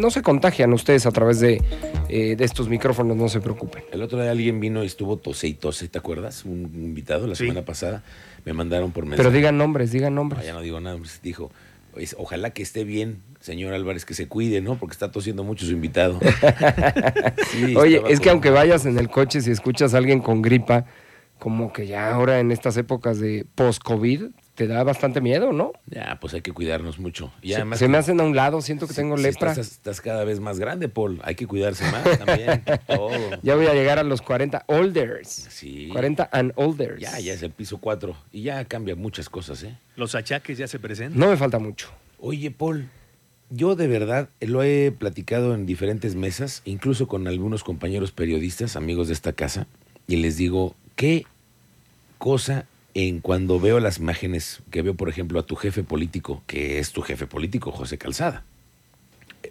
No se contagian ustedes a través de, eh, de estos micrófonos, no se preocupen. El otro día alguien vino y estuvo tose y tose, ¿te acuerdas? Un invitado la Sí. semana pasada. Me mandaron por mensaje. Pero digan nombres, digan No, nombres. ya no digo nada. pues, dijo, "Pues, ojalá que esté bien, señor Álvarez, que se cuide, ¿no? Porque está tosiendo mucho su invitado. Sí, Oye, es que con- aunque vayas en el coche, si escuchas a alguien con gripa, como que ya ahora en estas épocas de post-COVID, te da bastante miedo, ¿no? Ya, pues hay que cuidarnos mucho. Y Se, además se me hacen a un lado, siento que si- tengo si lepra. Estás, estás cada vez más grande, Paul. Hay que cuidarse más también. todo. Ya voy a llegar a los 40 olders. Sí. 40 and olders. Ya, ya es el piso 4. Y ya cambia muchas cosas, ¿eh? Los achaques ya se presentan. No me falta mucho. Oye, Paul, yo de verdad lo he platicado en diferentes mesas, incluso con algunos compañeros periodistas, amigos de esta casa, y les digo, ¿qué cosa en cuando veo las imágenes que veo, por ejemplo, a tu jefe político, que es tu jefe político, José Calzada?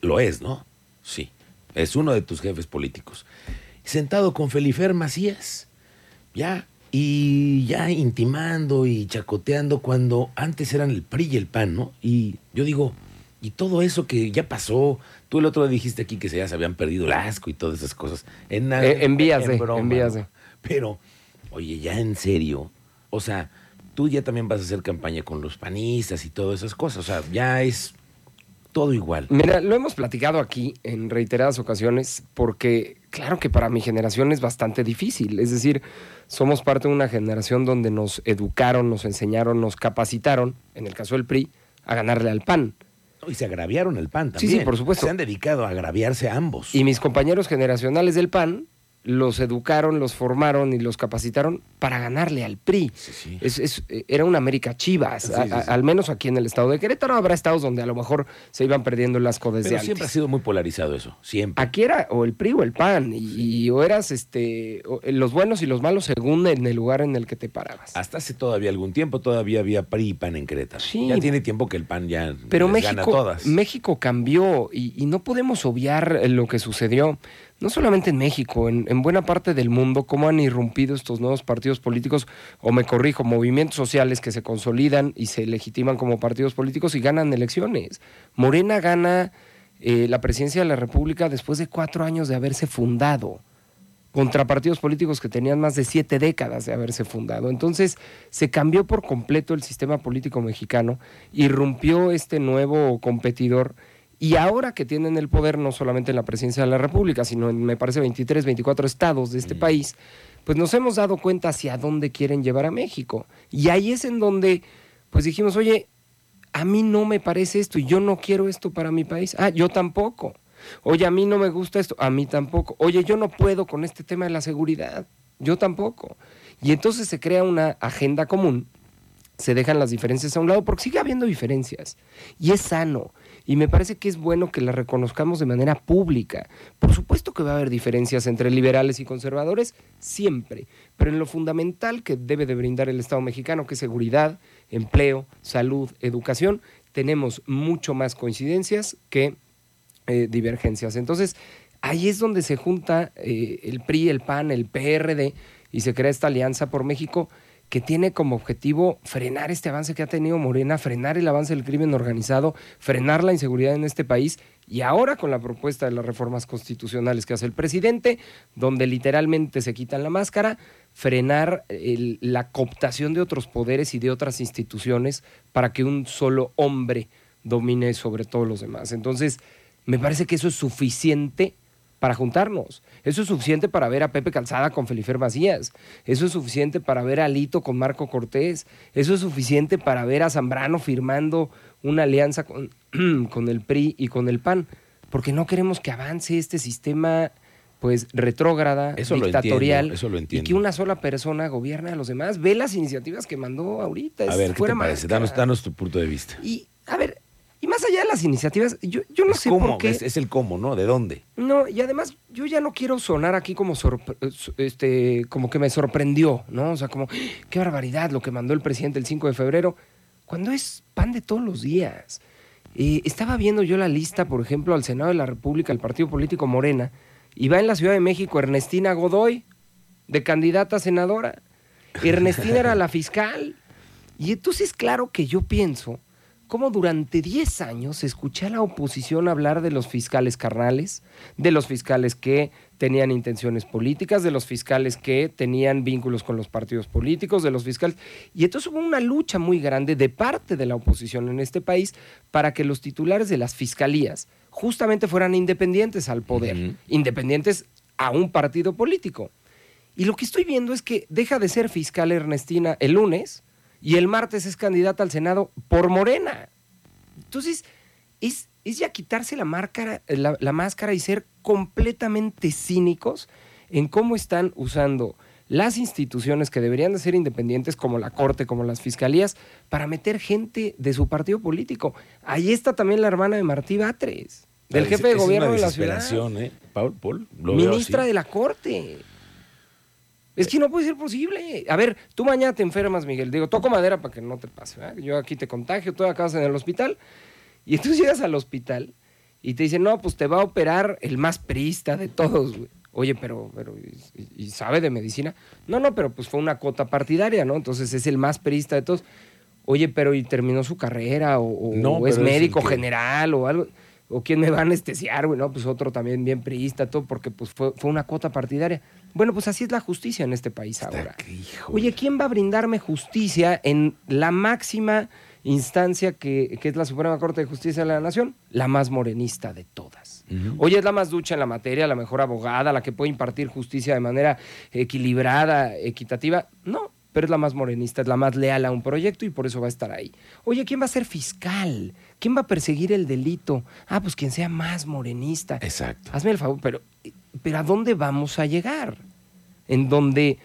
Lo es, ¿no? Sí, es uno de tus jefes políticos. Sentado con Felifer Macías, ya, y ya intimando y chacoteando cuando antes eran el PRI y el PAN, ¿no? Y yo digo, y todo eso que ya pasó, tú el otro día dijiste aquí que se ya se habían perdido el asco y todas esas cosas. En, Eh, en vías de, broma, en de. Pero, oye, ya en serio, o sea, tú ya también vas a hacer campaña con los panistas y todas esas cosas, o sea, ya es todo igual. Mira, lo hemos platicado aquí en reiteradas ocasiones porque claro que para mi generación es bastante difícil. Es decir, somos parte de una generación donde nos educaron, nos enseñaron, nos capacitaron, en el caso del PRI, a ganarle al PAN. Y se agraviaron el PAN Sí, también. sí, por supuesto. Se han dedicado a agraviarse a ambos. Y mis compañeros generacionales del PAN los educaron, los formaron y los capacitaron para ganarle al PRI. Sí, sí. Es- es- era una América Chivas, Sí, a- al menos aquí en el estado de Querétaro. Habrá estados donde a lo mejor se iban perdiendo el asco desde Pero antes. siempre ha sido muy polarizado eso, siempre. Aquí era o el PRI o el PAN, y, y o eras este, o- los buenos y los malos según en el lugar en el que te parabas. Hasta hace todavía algún tiempo todavía había PRI y PAN en Querétaro. Ya tiene tiempo que el PAN ya Pero les gana México, todas. México cambió y, y no podemos obviar lo que sucedió, no solamente en México, en, en buena parte del mundo, cómo han irrumpido estos nuevos partidos políticos, o me corrijo, movimientos sociales que se consolidan y se legitiman como partidos políticos y ganan elecciones. Morena gana eh, la presidencia de la República después de cuatro años de haberse fundado contra partidos políticos que tenían más de siete décadas de haberse fundado. Entonces se cambió por completo el sistema político mexicano, irrumpió este nuevo competidor y ahora que tienen el poder no solamente en la presidencia de la República, sino en, me parece, 23, 24 estados de este Mm. país, pues nos hemos dado cuenta hacia dónde quieren llevar a México. Y ahí es en donde, pues dijimos, oye, a mí no me parece esto y yo no quiero esto para mi país. Ah, yo tampoco. Oye, a mí no me gusta esto, a mí tampoco. Oye, yo no puedo con este tema de la seguridad, yo tampoco. Y entonces se crea una agenda común, se dejan las diferencias a un lado, porque sigue habiendo diferencias. Y es sano. Y me parece que es bueno que las reconozcamos de manera pública. Por supuesto que va a haber diferencias entre liberales y conservadores, siempre. Pero en lo fundamental que debe de brindar el Estado mexicano, que es seguridad, empleo, salud, educación, tenemos mucho más coincidencias que eh, divergencias. Entonces, ahí es donde se junta eh, el PRI, el PAN, el PRD y se crea esta alianza por México que tiene como objetivo frenar este avance que ha tenido Morena, frenar el avance del crimen organizado, frenar la inseguridad en este país y ahora con la propuesta de las reformas constitucionales que hace el presidente, donde literalmente se quitan la máscara, frenar la cooptación de otros poderes y de otras instituciones para que un solo hombre domine sobre todos los demás. Entonces, me parece que eso es suficiente para juntarnos. Eso es suficiente para ver a Pepe Calzada con Felifer Macías. Eso es suficiente para ver a Lito con Marco Cortés. Eso es suficiente para ver a Zambrano firmando una alianza con, con el PRI y con el PAN. Porque no queremos que avance este sistema pues retrógrada, Eso lo dictatorial, entiendo, eso lo y entiendo. que una sola persona gobierne a los demás. Ve las iniciativas que mandó ahorita. A ver, ¿qué te parece? Danos, danos tu punto de vista. Y, a ver, y más allá de las iniciativas, yo, yo no Es sé cómo, por qué. Es, es el cómo, ¿no? ¿De dónde? No, y además yo ya no quiero sonar aquí como sorpre- este como que me sorprendió, ¿no? O sea, como qué barbaridad lo que mandó el presidente el 5 de febrero, cuando es pan de todos los días. Eh, estaba viendo yo la lista, por ejemplo, al Senado de la República, el partido político Morena, y va en la Ciudad de México Ernestina Godoy, de candidata a senadora. Ernestina era la fiscal. Y entonces, claro que yo pienso, cómo durante 10 años escuché a la oposición hablar de los fiscales carnales, de los fiscales que tenían intenciones políticas, de los fiscales que tenían vínculos con los partidos políticos, de los fiscales. Y entonces hubo una lucha muy grande de parte de la oposición en este país para que los titulares de las fiscalías justamente fueran independientes al poder, independientes a un partido político. Y lo que estoy viendo es que deja de ser fiscal Ernestina el lunes y el martes es candidata al Senado por Morena. Entonces, es, es ya quitarse la, máscara, la, la máscara y ser completamente cínicos en cómo están usando las instituciones que deberían de ser independientes, como la Corte, como las fiscalías, para meter gente de su partido político. Ahí está también la hermana de Martí Batres, del jefe de gobierno de la ciudad. ¿eh? Paul, Paul, lo veo Ministra así. de la Corte. Es que no puede ser posible. A ver, tú mañana te enfermas, Miguel. Digo, toco madera para que no te pase. ¿verdad? Yo aquí te contagio, tú acabas en el hospital. Y entonces llegas al hospital y te dicen, no, pues te va a operar el más priista de todos, güey. Oye, pero, pero ¿y, y sabe de medicina? No, no, pero pues fue una cuota partidaria, ¿no? Entonces es el más priista de todos. Oye, pero ¿y terminó su carrera? ¿O, o No, es médico que- general o algo? ¿O quién me va a anestesiar, güey? No, pues otro también bien priista, todo, porque pues fue, fue una cuota partidaria. Bueno, pues así es la justicia en este país Está ahora. Oye, ¿quién va a brindarme justicia en la máxima instancia que, que es la Suprema Corte de Justicia de la Nación? La más morenista de todas. Ujú. Oye, es la más ducha en la materia, la mejor abogada, la que puede impartir justicia de manera equilibrada, equitativa. No, pero es la más morenista, es la más leal a un proyecto y por eso va a estar ahí. Oye, ¿quién va a ser fiscal? ¿Quién va a perseguir el delito? Ah, pues quien sea más morenista. Exacto. Hazme el favor, pero, pero ¿a dónde vamos a llegar? En donde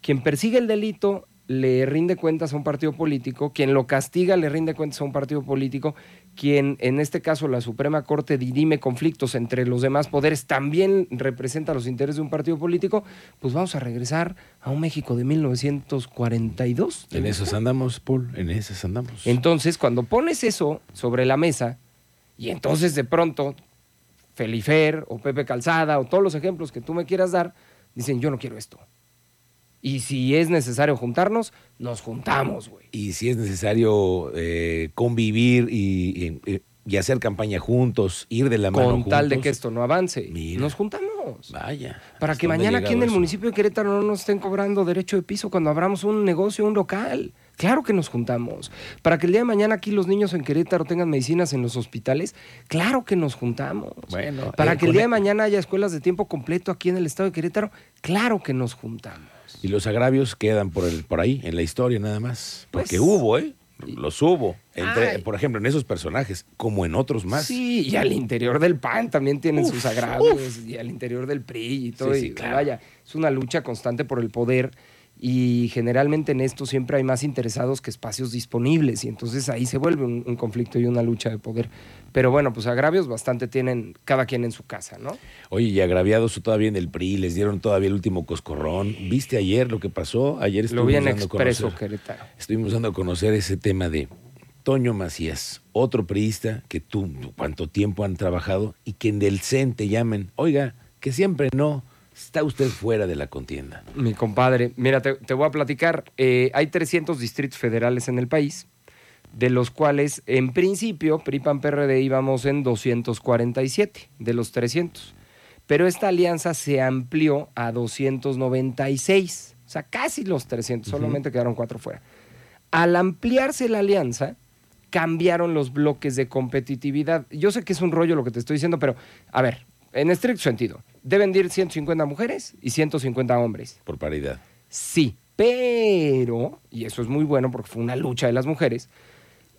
quien persigue el delito le rinde cuentas a un partido político, quien lo castiga le rinde cuentas a un partido político, quien en este caso la Suprema Corte dirime conflictos entre los demás poderes también representa los intereses de un partido político, pues vamos a regresar a un México de 1942. En esas andamos, Paul, en esas andamos. Entonces, cuando pones eso sobre la mesa, y entonces de pronto Felifer o Pepe Calzada o todos los ejemplos que tú me quieras dar, dicen, yo no quiero esto. Y si es necesario juntarnos, nos juntamos, güey. y si es necesario eh, convivir y, y- y hacer campaña juntos, ir de la mano Con tal de que esto no avance, Mira. nos juntamos. Vaya. Para ¿hasta que mañana aquí en el eso? municipio de Querétaro no nos estén cobrando derecho de piso cuando abramos un negocio, un local. Claro que nos juntamos. Para que el día de mañana aquí los niños en Querétaro tengan medicinas en los hospitales, claro que nos juntamos. Bueno, Para eh, que el día de mañana haya escuelas de tiempo completo aquí en el estado de Querétaro, claro que nos juntamos. Y los agravios quedan por, el, por ahí, en la historia nada más. Pues- Porque hubo, ¿eh? Los hubo. Entre, por ejemplo, en esos personajes, como en otros más. Sí, y al interior del PAN también tienen Uf, sus agravios, y al interior del PRI y todo. Sí, sí, y claro. Vaya, es una lucha constante por el poder y generalmente en esto siempre hay más interesados que espacios disponibles y entonces ahí se vuelve un, un conflicto y una lucha de poder. Pero bueno, pues agravios bastante tienen cada quien en su casa, ¿no? Oye, y agraviados todavía en el PRI, les dieron todavía el último coscorrón. ¿Viste ayer lo que pasó? Ayer Lo vi en estuvimos dando a Expreso conocer- Querétaro. Estuvimos dando a conocer ese tema de Toño Macías, otro priista que tú, cuánto tiempo han trabajado y que en del CEN te llamen, oiga, que siempre no, está usted fuera de la contienda. Mi compadre, mira, te, te voy a platicar. Eh, hay 300 distritos federales en el país, de los cuales, en principio, PRI-PAN-PRD íbamos en 247 de los 300. Pero esta alianza se amplió a 296, o sea, casi los 300, solamente quedaron cuatro fuera. Al ampliarse la alianza, cambiaron los bloques de competitividad. Yo sé que es un rollo lo que te estoy diciendo, pero a ver, en estricto sentido, deben de ir 150 mujeres y 150 hombres. Por paridad. Sí, pero, y eso es muy bueno porque fue una lucha de las mujeres,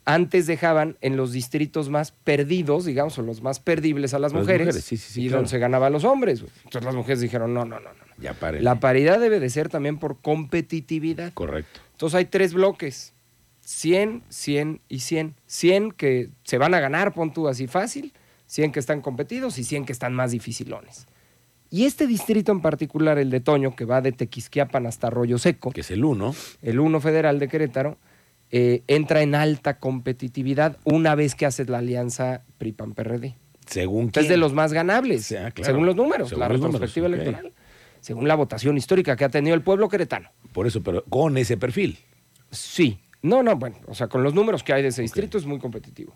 antes dejaban en los distritos más perdidos, digamos, o los más perdibles a las, mujeres, mujeres, sí, sí, sí, y claro. donde se ganaba a los hombres. Entonces las mujeres dijeron, no, no, no, no. Ya paren. La paridad debe de ser también por competitividad. Correcto. Entonces hay tres bloques, 100, 100 y 100. 100 que se van a ganar, pon tú así fácil, 100 que están competidos y 100 que están más dificilones. Y este distrito en particular, el de Toño, que va de Tequisquiapan hasta Arroyo Seco, Que es el uno. el 1 federal de Querétaro, eh, entra en alta competitividad una vez que haces la alianza PRI-PAN-PRD. Según Es de quién. los más ganables, ah, claro. según los números, Según la los retrospectiva electoral, según la votación histórica que ha tenido el pueblo queretano. Por eso, pero con ese perfil. Sí, No, no, bueno, o sea, con los números que hay de ese distrito es muy competitivo.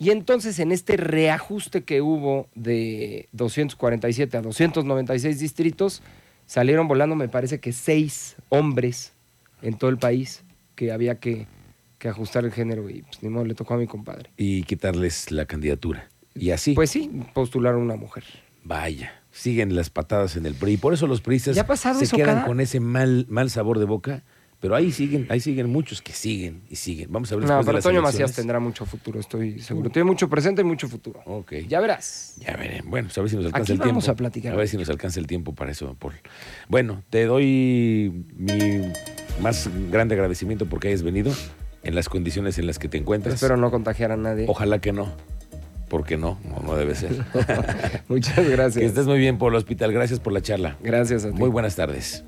Y entonces en este reajuste que hubo de 247 a 296 distritos, salieron volando, me parece que seis hombres en todo el país que había que, que ajustar el género y pues ni modo le tocó a mi compadre. Y quitarles la candidatura. Y así. Pues sí, postularon una mujer. Vaya, siguen las patadas en el PRI. Por eso los priistas ¿Ya ha pasado se quedan Cada? con ese mal, mal sabor de boca. Pero ahí siguen, ahí siguen muchos que siguen y siguen. Vamos a ver No, de pero las Toño Macías tendrá mucho futuro, estoy seguro. Tiene mucho presente y mucho futuro. Ok. Ya verás. Ya veré. Bueno, pues a ver si nos alcanza Aquí el vamos tiempo. a platicar. A ver si nos alcanza el tiempo para eso, Paul. Bueno, te doy mi más grande agradecimiento porque hayas venido en las condiciones en las que te encuentras. Espero no contagiar a nadie. Ojalá que no. Porque no, no, no debe ser. Muchas que gracias. estés muy bien, Paul Hospital. Gracias por la charla. Gracias a ti. Muy buenas tardes.